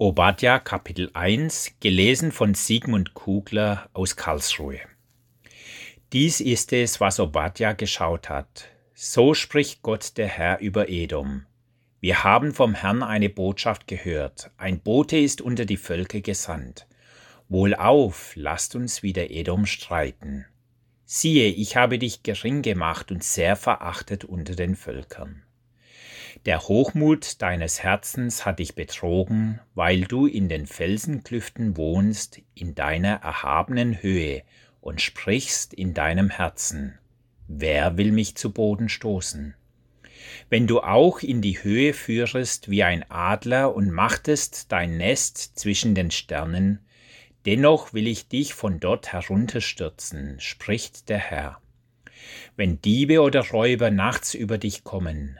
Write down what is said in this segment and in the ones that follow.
Obadja Kapitel 1, gelesen von Sigmund Kugler aus Karlsruhe. Dies ist es, was Obadja geschaut hat. So spricht Gott der Herr über Edom. Wir haben vom Herrn eine Botschaft gehört. Ein Bote ist unter die Völker gesandt. Wohlauf, lasst uns wieder Edom streiten. Siehe, ich habe dich gering gemacht und sehr verachtet unter den Völkern. Der Hochmut deines Herzens hat dich betrogen, weil du in den Felsenklüften wohnst, in deiner erhabenen Höhe, und sprichst in deinem Herzen, wer will mich zu Boden stoßen? Wenn du auch in die Höhe führest wie ein Adler und machtest dein Nest zwischen den Sternen, dennoch will ich dich von dort herunterstürzen, spricht der Herr. Wenn Diebe oder Räuber nachts über dich kommen,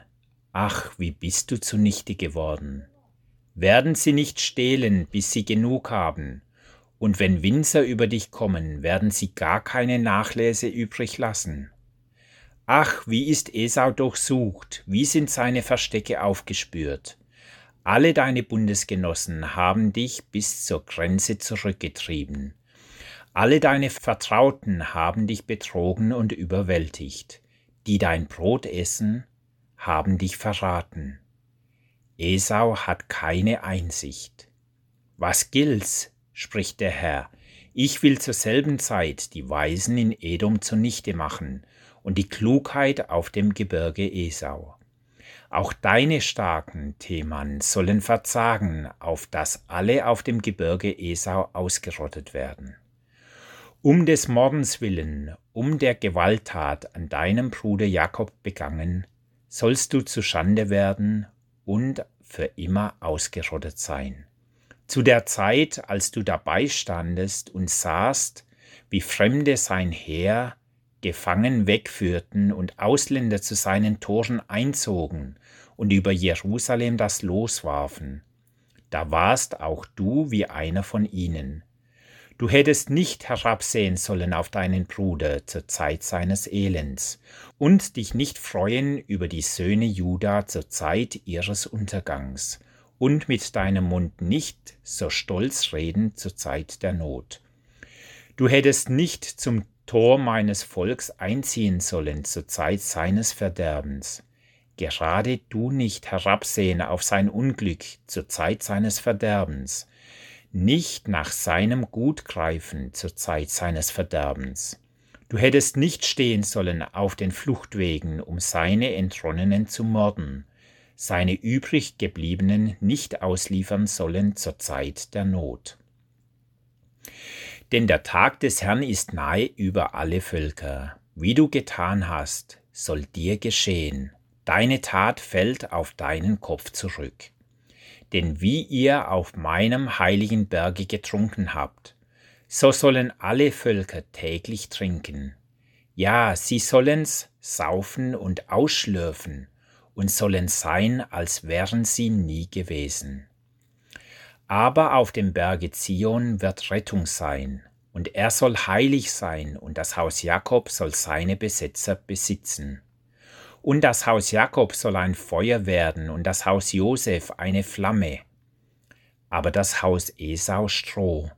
Ach, wie bist du zunichte geworden. Werden sie nicht stehlen, bis sie genug haben, und wenn Winzer über dich kommen, werden sie gar keine Nachläse übrig lassen. Ach, wie ist Esau durchsucht, wie sind seine Verstecke aufgespürt. Alle deine Bundesgenossen haben dich bis zur Grenze zurückgetrieben. Alle deine Vertrauten haben dich betrogen und überwältigt, die dein Brot essen haben dich verraten. Esau hat keine Einsicht. Was gilt's, spricht der Herr, ich will zur selben Zeit die Weisen in Edom zunichte machen und die Klugheit auf dem Gebirge Esau. Auch deine starken, Theman, sollen verzagen, auf dass alle auf dem Gebirge Esau ausgerottet werden. Um des Mordens willen, um der Gewalttat an deinem Bruder Jakob begangen, sollst du zu Schande werden und für immer ausgerottet sein. Zu der Zeit, als du dabei standest und sahst, wie Fremde sein Heer gefangen wegführten und Ausländer zu seinen Toren einzogen und über Jerusalem das Los warfen, da warst auch du wie einer von ihnen, Du hättest nicht herabsehen sollen auf deinen Bruder zur Zeit seines Elends und dich nicht freuen über die Söhne Juda zur Zeit ihres Untergangs und mit deinem Mund nicht so stolz reden zur Zeit der Not. Du hättest nicht zum Tor meines Volks einziehen sollen zur Zeit seines Verderbens. Gerade du nicht herabsehen auf sein Unglück zur Zeit seines Verderbens nicht nach seinem Gut greifen zur Zeit seines Verderbens. Du hättest nicht stehen sollen auf den Fluchtwegen, um seine Entronnenen zu morden, seine übrig gebliebenen nicht ausliefern sollen zur Zeit der Not. Denn der Tag des Herrn ist nahe über alle Völker. Wie du getan hast, soll dir geschehen. Deine Tat fällt auf deinen Kopf zurück denn wie ihr auf meinem heiligen Berge getrunken habt, so sollen alle Völker täglich trinken. Ja, sie sollen's saufen und ausschlürfen und sollen sein, als wären sie nie gewesen. Aber auf dem Berge Zion wird Rettung sein, und er soll heilig sein, und das Haus Jakob soll seine Besetzer besitzen. Und das Haus Jakob soll ein Feuer werden und das Haus Josef eine Flamme. Aber das Haus Esau Stroh,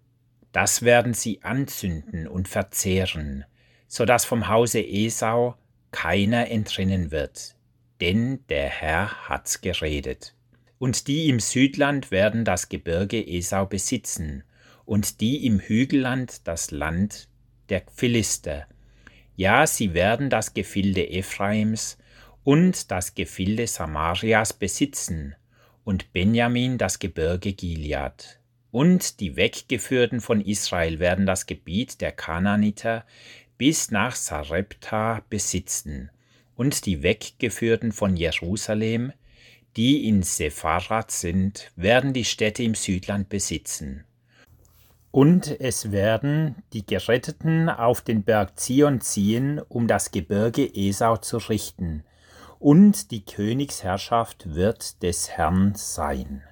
das werden sie anzünden und verzehren, so dass vom Hause Esau keiner entrinnen wird, denn der Herr hat's geredet. Und die im Südland werden das Gebirge Esau besitzen, und die im Hügelland das Land der Philister. Ja, sie werden das Gefilde Ephraims und das Gefilde Samarias besitzen und Benjamin das Gebirge Gilead. Und die Weggeführten von Israel werden das Gebiet der Kanaaniter bis nach Sarepta besitzen, und die Weggeführten von Jerusalem, die in Sepharat sind, werden die Städte im Südland besitzen. Und es werden die Geretteten auf den Berg Zion ziehen, um das Gebirge Esau zu richten, und die Königsherrschaft wird des Herrn sein.